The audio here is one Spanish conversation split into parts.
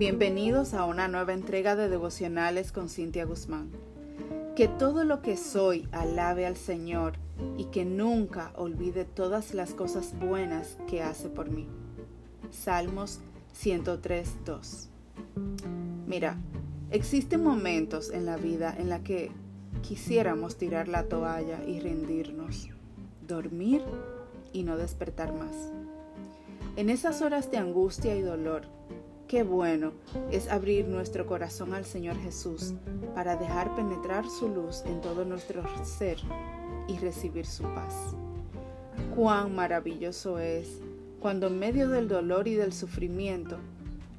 Bienvenidos a una nueva entrega de devocionales con Cintia Guzmán. Que todo lo que soy alabe al Señor y que nunca olvide todas las cosas buenas que hace por mí. Salmos 103.2 Mira, existen momentos en la vida en la que quisiéramos tirar la toalla y rendirnos, dormir y no despertar más. En esas horas de angustia y dolor, qué bueno es abrir nuestro corazón al Señor Jesús para dejar penetrar su luz en todo nuestro ser y recibir su paz. Cuán maravilloso es cuando en medio del dolor y del sufrimiento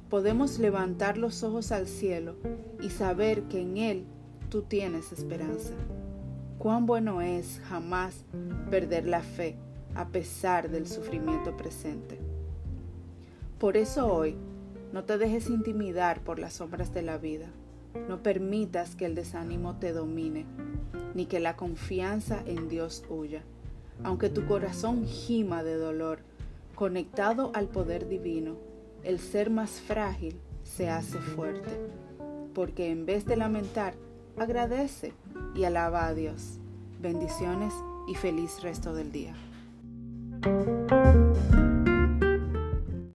podemos levantar los ojos al cielo y saber que en Él tú tienes esperanza. Cuán bueno es jamás perder la fe a pesar del sufrimiento presente. Por eso hoy, no te dejes intimidar por las sombras de la vida. No permitas que el desánimo te domine, ni que la confianza en Dios huya. Aunque tu corazón gima de dolor, conectado al poder divino, el ser más frágil se hace fuerte. Porque en vez de lamentar, agradece y alaba a Dios. Bendiciones y feliz resto del día.